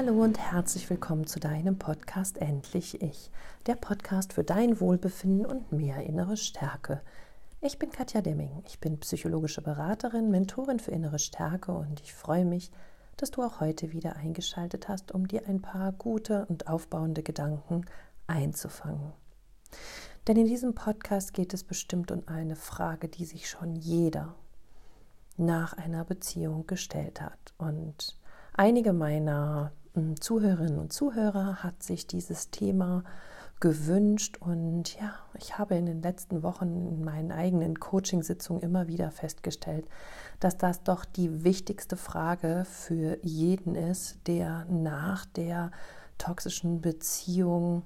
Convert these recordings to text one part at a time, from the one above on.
Hallo und herzlich willkommen zu deinem Podcast Endlich Ich, der Podcast für dein Wohlbefinden und mehr innere Stärke. Ich bin Katja Demming, ich bin psychologische Beraterin, Mentorin für innere Stärke und ich freue mich, dass du auch heute wieder eingeschaltet hast, um dir ein paar gute und aufbauende Gedanken einzufangen. Denn in diesem Podcast geht es bestimmt um eine Frage, die sich schon jeder nach einer Beziehung gestellt hat. Und einige meiner Zuhörerinnen und Zuhörer hat sich dieses Thema gewünscht und ja, ich habe in den letzten Wochen in meinen eigenen Coachingsitzungen immer wieder festgestellt, dass das doch die wichtigste Frage für jeden ist, der nach der toxischen Beziehung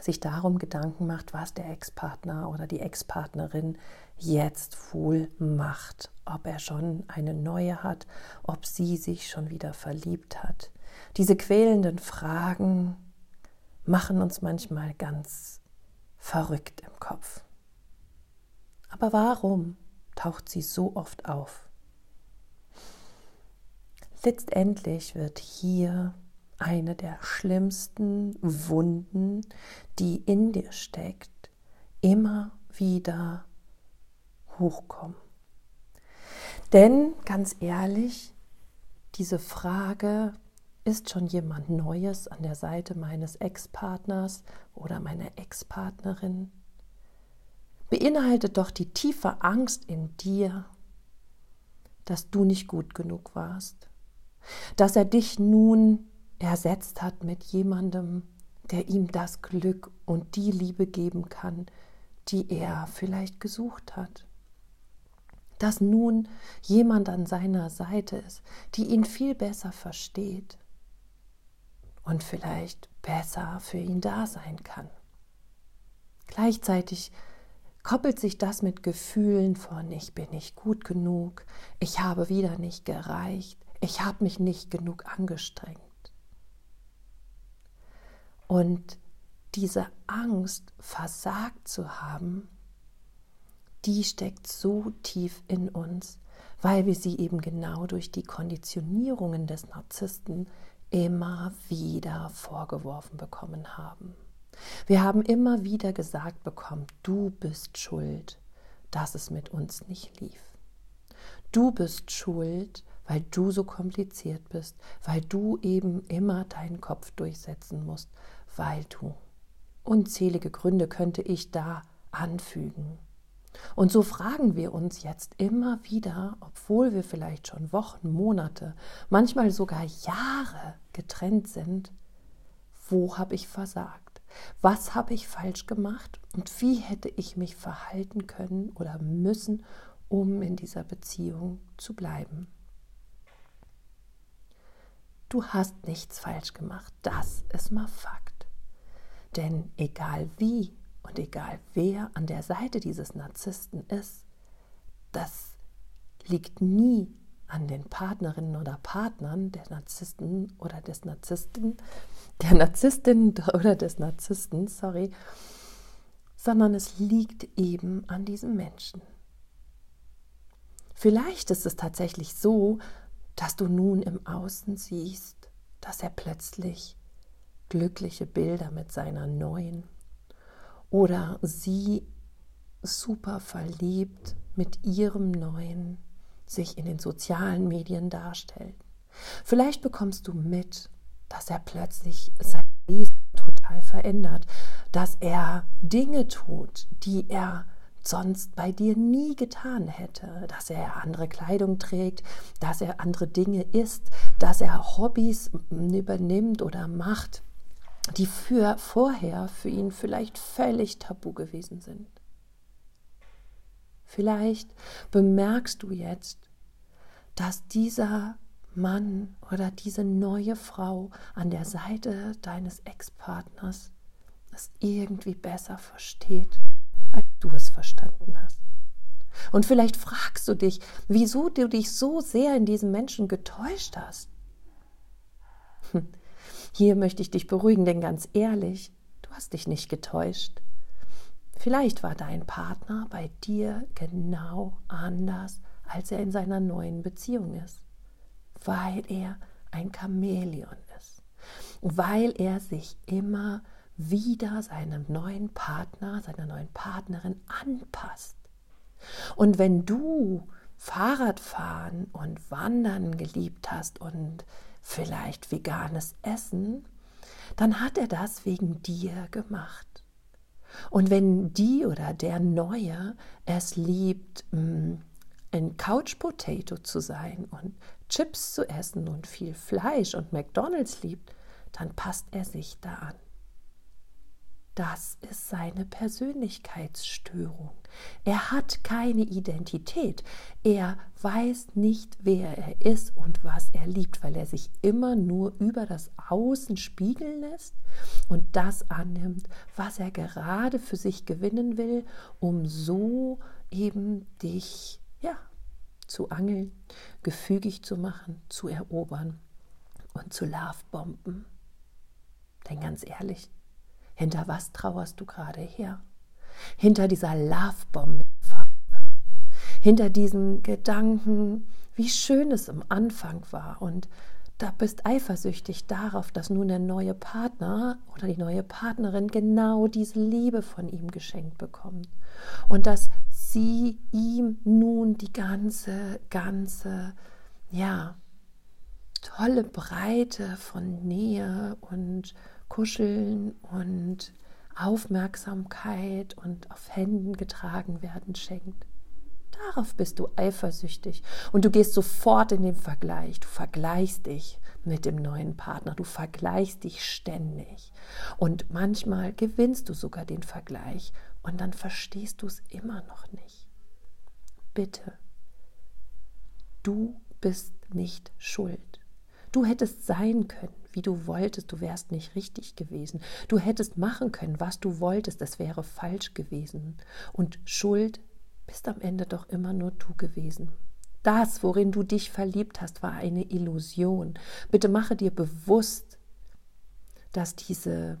sich darum Gedanken macht, was der Ex-Partner oder die Ex-Partnerin jetzt wohl macht, ob er schon eine neue hat, ob sie sich schon wieder verliebt hat. Diese quälenden Fragen machen uns manchmal ganz verrückt im Kopf. Aber warum taucht sie so oft auf? Letztendlich wird hier eine der schlimmsten Wunden, die in dir steckt, immer wieder hochkommen. Denn ganz ehrlich, diese Frage, ist schon jemand Neues an der Seite meines Ex-Partners oder meiner Ex-Partnerin? Beinhaltet doch die tiefe Angst in dir, dass du nicht gut genug warst, dass er dich nun ersetzt hat mit jemandem, der ihm das Glück und die Liebe geben kann, die er vielleicht gesucht hat. Dass nun jemand an seiner Seite ist, die ihn viel besser versteht und vielleicht besser für ihn da sein kann. Gleichzeitig koppelt sich das mit Gefühlen von ich bin nicht gut genug, ich habe wieder nicht gereicht, ich habe mich nicht genug angestrengt. Und diese Angst, versagt zu haben, die steckt so tief in uns, weil wir sie eben genau durch die Konditionierungen des Narzissten immer wieder vorgeworfen bekommen haben. Wir haben immer wieder gesagt bekommen, du bist schuld, dass es mit uns nicht lief. Du bist schuld, weil du so kompliziert bist, weil du eben immer deinen Kopf durchsetzen musst, weil du. Unzählige Gründe könnte ich da anfügen. Und so fragen wir uns jetzt immer wieder, obwohl wir vielleicht schon Wochen, Monate, manchmal sogar Jahre getrennt sind, wo habe ich versagt? Was habe ich falsch gemacht? Und wie hätte ich mich verhalten können oder müssen, um in dieser Beziehung zu bleiben? Du hast nichts falsch gemacht. Das ist mal Fakt. Denn egal wie und egal wer an der Seite dieses Narzissten ist, das liegt nie an den Partnerinnen oder Partnern der Narzissten oder des Narzissten, der Narzisstin oder des Narzissten, sorry, sondern es liegt eben an diesem Menschen. Vielleicht ist es tatsächlich so, dass du nun im Außen siehst, dass er plötzlich glückliche Bilder mit seiner neuen oder sie super verliebt mit ihrem neuen sich in den sozialen Medien darstellt. Vielleicht bekommst du mit, dass er plötzlich sein Wesen total verändert, dass er Dinge tut, die er sonst bei dir nie getan hätte, dass er andere Kleidung trägt, dass er andere Dinge isst, dass er Hobbys übernimmt oder macht, die für vorher für ihn vielleicht völlig tabu gewesen sind. Vielleicht bemerkst du jetzt, dass dieser Mann oder diese neue Frau an der Seite deines Ex-Partners es irgendwie besser versteht, als du es verstanden hast. Und vielleicht fragst du dich, wieso du dich so sehr in diesem Menschen getäuscht hast. Hm, hier möchte ich dich beruhigen, denn ganz ehrlich, du hast dich nicht getäuscht. Vielleicht war dein Partner bei dir genau anders, als er in seiner neuen Beziehung ist, weil er ein Chamäleon ist. weil er sich immer wieder seinem neuen Partner, seiner neuen Partnerin anpasst. Und wenn du Fahrradfahren und Wandern geliebt hast und vielleicht veganes Essen, dann hat er das wegen dir gemacht. Und wenn die oder der Neue es liebt, mm, ein Couch Potato zu sein und Chips zu essen und viel Fleisch und McDonald's liebt, dann passt er sich da an. Das ist seine Persönlichkeitsstörung. Er hat keine Identität. Er weiß nicht, wer er ist und was er liebt, weil er sich immer nur über das Außen spiegeln lässt und das annimmt, was er gerade für sich gewinnen will, um so eben dich ja zu angeln, gefügig zu machen, zu erobern und zu Lovebomben. Denn ganz ehrlich, hinter was trauerst du gerade her? Hinter dieser Lovebomb-Phase. Hinter diesen Gedanken, wie schön es am Anfang war und da bist eifersüchtig darauf, dass nun der neue Partner oder die neue Partnerin genau diese Liebe von ihm geschenkt bekommt und dass sie ihm nun die ganze, ganze, ja, tolle Breite von Nähe und Kuscheln und Aufmerksamkeit und auf Händen getragen werden schenkt. Darauf bist du eifersüchtig und du gehst sofort in den Vergleich. Du vergleichst dich mit dem neuen Partner, du vergleichst dich ständig und manchmal gewinnst du sogar den Vergleich und dann verstehst du es immer noch nicht. Bitte, du bist nicht schuld. Du hättest sein können, wie du wolltest, du wärst nicht richtig gewesen. Du hättest machen können, was du wolltest, es wäre falsch gewesen. Und Schuld bist am Ende doch immer nur du gewesen. Das, worin du dich verliebt hast, war eine Illusion. Bitte mache dir bewusst, dass diese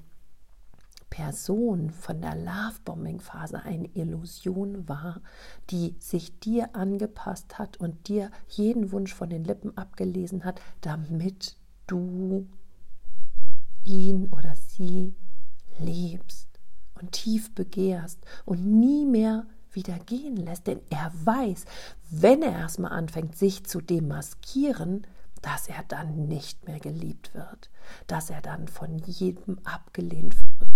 Person von der Lovebombing-Phase eine Illusion war, die sich dir angepasst hat und dir jeden Wunsch von den Lippen abgelesen hat, damit du ihn oder sie liebst und tief begehrst und nie mehr wieder gehen lässt, denn er weiß, wenn er erstmal anfängt, sich zu demaskieren, dass er dann nicht mehr geliebt wird, dass er dann von jedem abgelehnt wird,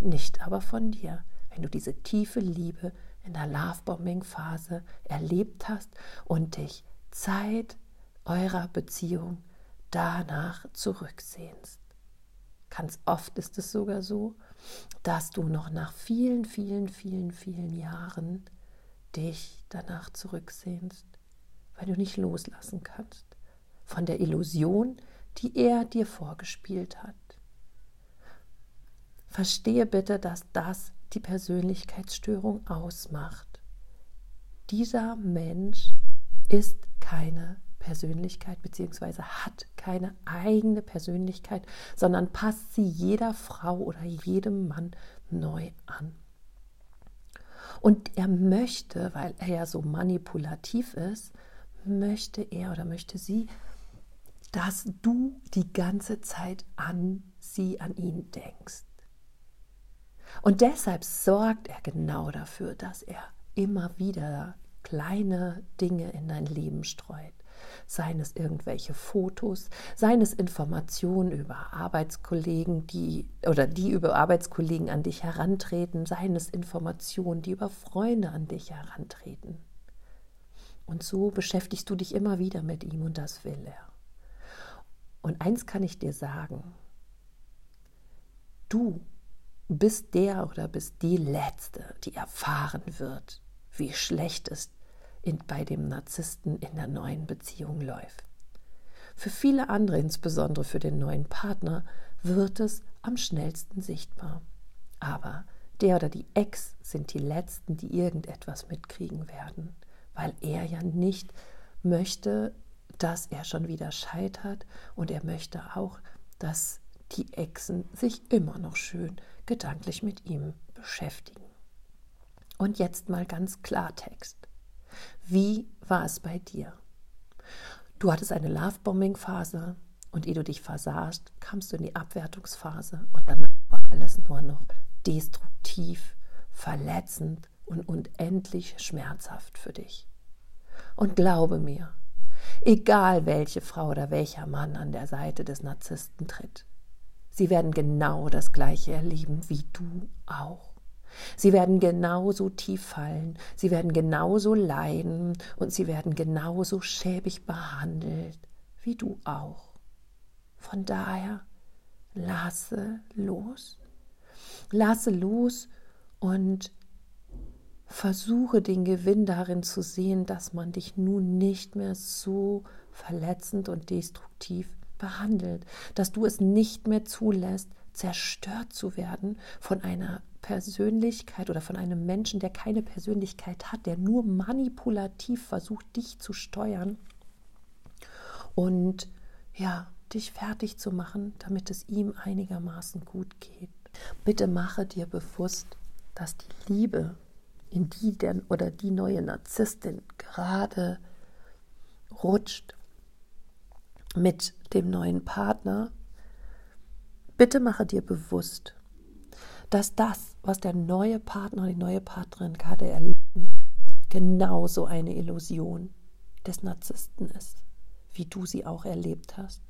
nicht aber von dir, wenn du diese tiefe Liebe in der Lovebombing-Phase erlebt hast und dich Zeit eurer Beziehung danach zurücksehnst. Ganz oft ist es sogar so, dass du noch nach vielen, vielen, vielen, vielen Jahren dich danach zurücksehnst, weil du nicht loslassen kannst von der Illusion, die er dir vorgespielt hat. Verstehe bitte, dass das die Persönlichkeitsstörung ausmacht. Dieser Mensch ist keine Persönlichkeit bzw. hat keine eigene Persönlichkeit, sondern passt sie jeder Frau oder jedem Mann neu an. Und er möchte, weil er ja so manipulativ ist, möchte er oder möchte sie, dass du die ganze Zeit an sie, an ihn denkst. Und deshalb sorgt er genau dafür, dass er immer wieder kleine Dinge in dein Leben streut seien es irgendwelche Fotos, seien es Informationen über Arbeitskollegen, die oder die über Arbeitskollegen an dich herantreten, seien es Informationen, die über Freunde an dich herantreten. Und so beschäftigst du dich immer wieder mit ihm und das will er. Und eins kann ich dir sagen, du bist der oder bist die Letzte, die erfahren wird, wie schlecht es in, bei dem Narzissten in der neuen Beziehung läuft. Für viele andere, insbesondere für den neuen Partner, wird es am schnellsten sichtbar. Aber der oder die Ex sind die Letzten, die irgendetwas mitkriegen werden, weil er ja nicht möchte, dass er schon wieder scheitert und er möchte auch, dass die Exen sich immer noch schön gedanklich mit ihm beschäftigen. Und jetzt mal ganz Klartext. Wie war es bei dir? Du hattest eine Lovebombing-Phase Und ehe du dich versahst, kamst du in die Abwertungsphase und dann war alles nur noch destruktiv, verletzend und unendlich schmerzhaft für dich. Und glaube mir, egal welche Frau oder welcher Mann an der Seite des Narzissten tritt, sie werden genau das Gleiche erleben wie du auch. Sie werden genauso tief fallen, sie werden genauso leiden und sie werden genauso schäbig behandelt wie du auch. Von daher lasse los. Lasse los und versuche den Gewinn darin zu sehen, dass man dich nun nicht mehr so verletzend und destruktiv behandelt, dass du es nicht mehr zulässt, zerstört zu werden von einer Persönlichkeit oder von einem Menschen, der keine Persönlichkeit hat, der nur manipulativ versucht, dich zu steuern und ja, dich fertig zu machen, damit es ihm einigermaßen gut geht. Bitte mache dir bewusst, dass die Liebe, in die der oder die neue Narzisstin gerade rutscht mit dem neuen Partner, bitte mache dir bewusst, dass das, was der neue Partner oder die neue Partnerin gerade erleben, genauso eine Illusion des Narzissten ist, wie du sie auch erlebt hast.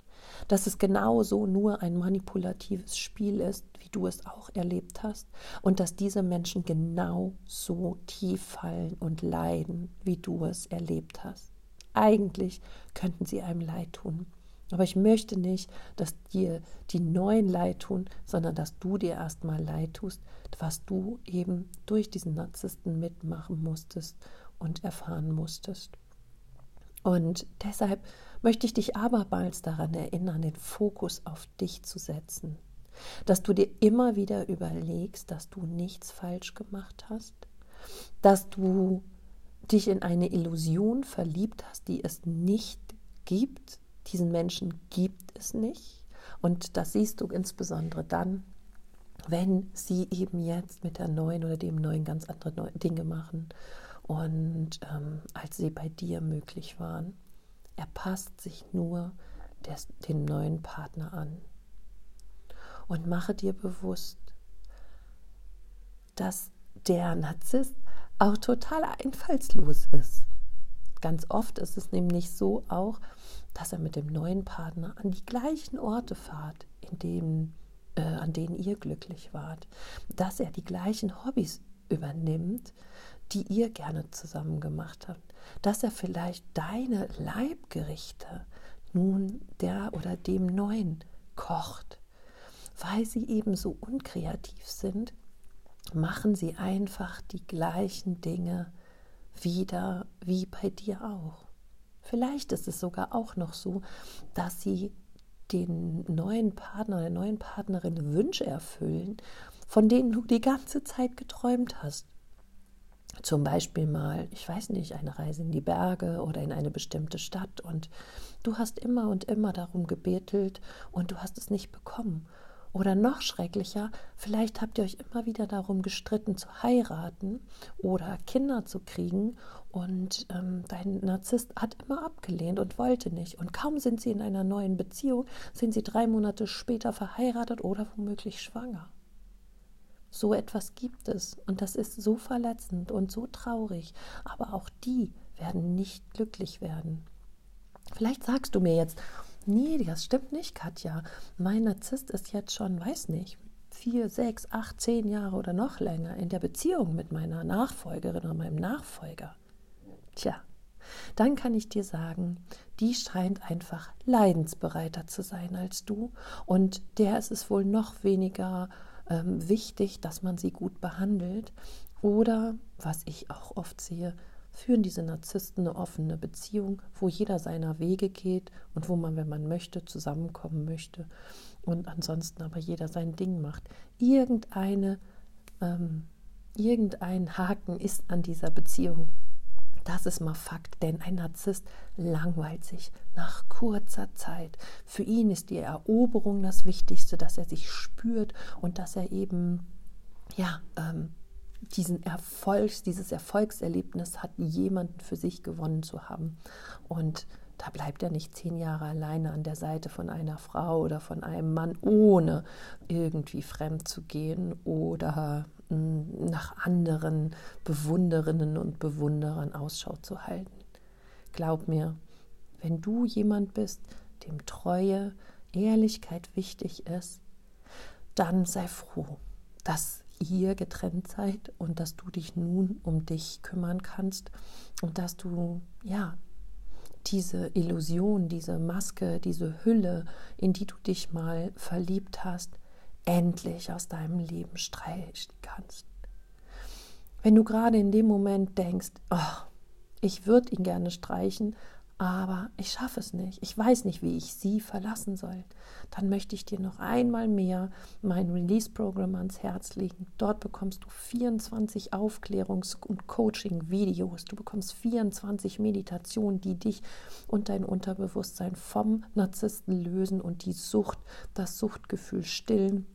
Dass es genauso nur ein manipulatives Spiel ist, wie du es auch erlebt hast. Und dass diese Menschen genau so tief fallen und leiden, wie du es erlebt hast. Eigentlich könnten sie einem leid tun. Aber ich möchte nicht, dass dir die Neuen leid tun, sondern dass du dir erstmal leid tust, was du eben durch diesen Narzissten mitmachen musstest und erfahren musstest. Und deshalb möchte ich dich abermals daran erinnern, den Fokus auf dich zu setzen. Dass du dir immer wieder überlegst, dass du nichts falsch gemacht hast, dass du dich in eine Illusion verliebt hast, die es nicht gibt, diesen Menschen gibt es nicht. Und das siehst du insbesondere dann, wenn sie eben jetzt mit der neuen oder dem neuen ganz andere Dinge machen und ähm, als sie bei dir möglich waren. Er passt sich nur des, dem neuen Partner an. Und mache dir bewusst, dass der Narzisst auch total einfallslos ist. Ganz oft ist es nämlich so auch, dass er mit dem neuen Partner an die gleichen Orte fahrt, in dem, äh, an denen ihr glücklich wart, dass er die gleichen Hobbys übernimmt, die ihr gerne zusammen gemacht habt, dass er vielleicht deine Leibgerichte nun der oder dem neuen kocht, weil sie eben so unkreativ sind, machen sie einfach die gleichen Dinge wieder wie bei dir auch. Vielleicht ist es sogar auch noch so, dass sie den neuen Partner, der neuen Partnerin Wünsche erfüllen, von denen du die ganze Zeit geträumt hast. Zum Beispiel mal, ich weiß nicht, eine Reise in die Berge oder in eine bestimmte Stadt und du hast immer und immer darum gebettelt und du hast es nicht bekommen. Oder noch schrecklicher, vielleicht habt ihr euch immer wieder darum gestritten zu heiraten oder Kinder zu kriegen und ähm, dein Narzisst hat immer abgelehnt und wollte nicht. Und kaum sind sie in einer neuen Beziehung, sind sie drei Monate später verheiratet oder womöglich schwanger. So etwas gibt es und das ist so verletzend und so traurig, aber auch die werden nicht glücklich werden. Vielleicht sagst du mir jetzt, nee, das stimmt nicht, Katja. Mein Narzisst ist jetzt schon, weiß nicht, vier, sechs, acht, zehn Jahre oder noch länger in der Beziehung mit meiner Nachfolgerin oder meinem Nachfolger. Tja, dann kann ich dir sagen, die scheint einfach leidensbereiter zu sein als du und der ist es wohl noch weniger ähm, wichtig, dass man sie gut behandelt. Oder, was ich auch oft sehe, führen diese Narzissten eine offene Beziehung, wo jeder seiner Wege geht und wo man, wenn man möchte, zusammenkommen möchte und ansonsten aber jeder sein Ding macht. Irgendeine, ähm, irgendein Haken ist an dieser Beziehung. Das ist mal Fakt, denn ein Narzisst langweilt sich nach kurzer Zeit. Für ihn ist die Eroberung das Wichtigste, dass er sich spürt und dass er eben ja ähm, diesen Erfolgs, dieses Erfolgserlebnis hat, jemanden für sich gewonnen zu haben. Und da bleibt er nicht zehn Jahre alleine an der Seite von einer Frau oder von einem Mann, ohne irgendwie fremd zu gehen oder hm, nach anderen Bewunderinnen und Bewunderern Ausschau zu halten. Glaub mir, wenn du jemand bist, dem Treue, Ehrlichkeit wichtig ist, dann sei froh, dass ihr getrennt seid und dass du dich nun um dich kümmern kannst und dass du ja diese Illusion, diese Maske, diese Hülle, in die du dich mal verliebt hast, endlich aus deinem Leben streichen kannst. Wenn du gerade in dem Moment denkst, oh, ich würde ihn gerne streichen, aber ich schaffe es nicht. Ich weiß nicht, wie ich sie verlassen soll. Dann möchte ich dir noch einmal mehr mein Release-Programm ans Herz legen. Dort bekommst du 24 Aufklärungs- und Coaching-Videos. Du bekommst 24 Meditationen, die dich und dein Unterbewusstsein vom Narzissten lösen und die Sucht, das Suchtgefühl stillen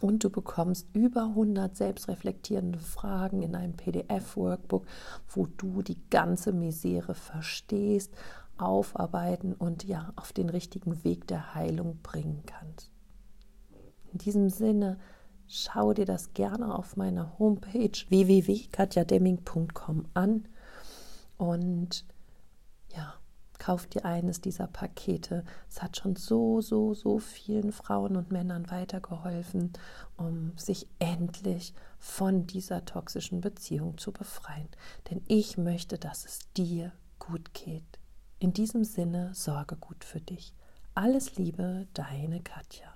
und du bekommst über 100 selbstreflektierende Fragen in einem PDF-Workbook, wo du die ganze Misere verstehst, aufarbeiten und ja auf den richtigen Weg der Heilung bringen kannst. In diesem Sinne, schau dir das gerne auf meiner Homepage www.katjademming.com an und ja, kauf dir eines dieser Pakete. Es hat schon so, so, so vielen Frauen und Männern weitergeholfen, um sich endlich von dieser toxischen Beziehung zu befreien. Denn ich möchte, dass es dir gut geht. In diesem Sinne sorge gut für dich. Alles Liebe, deine Katja.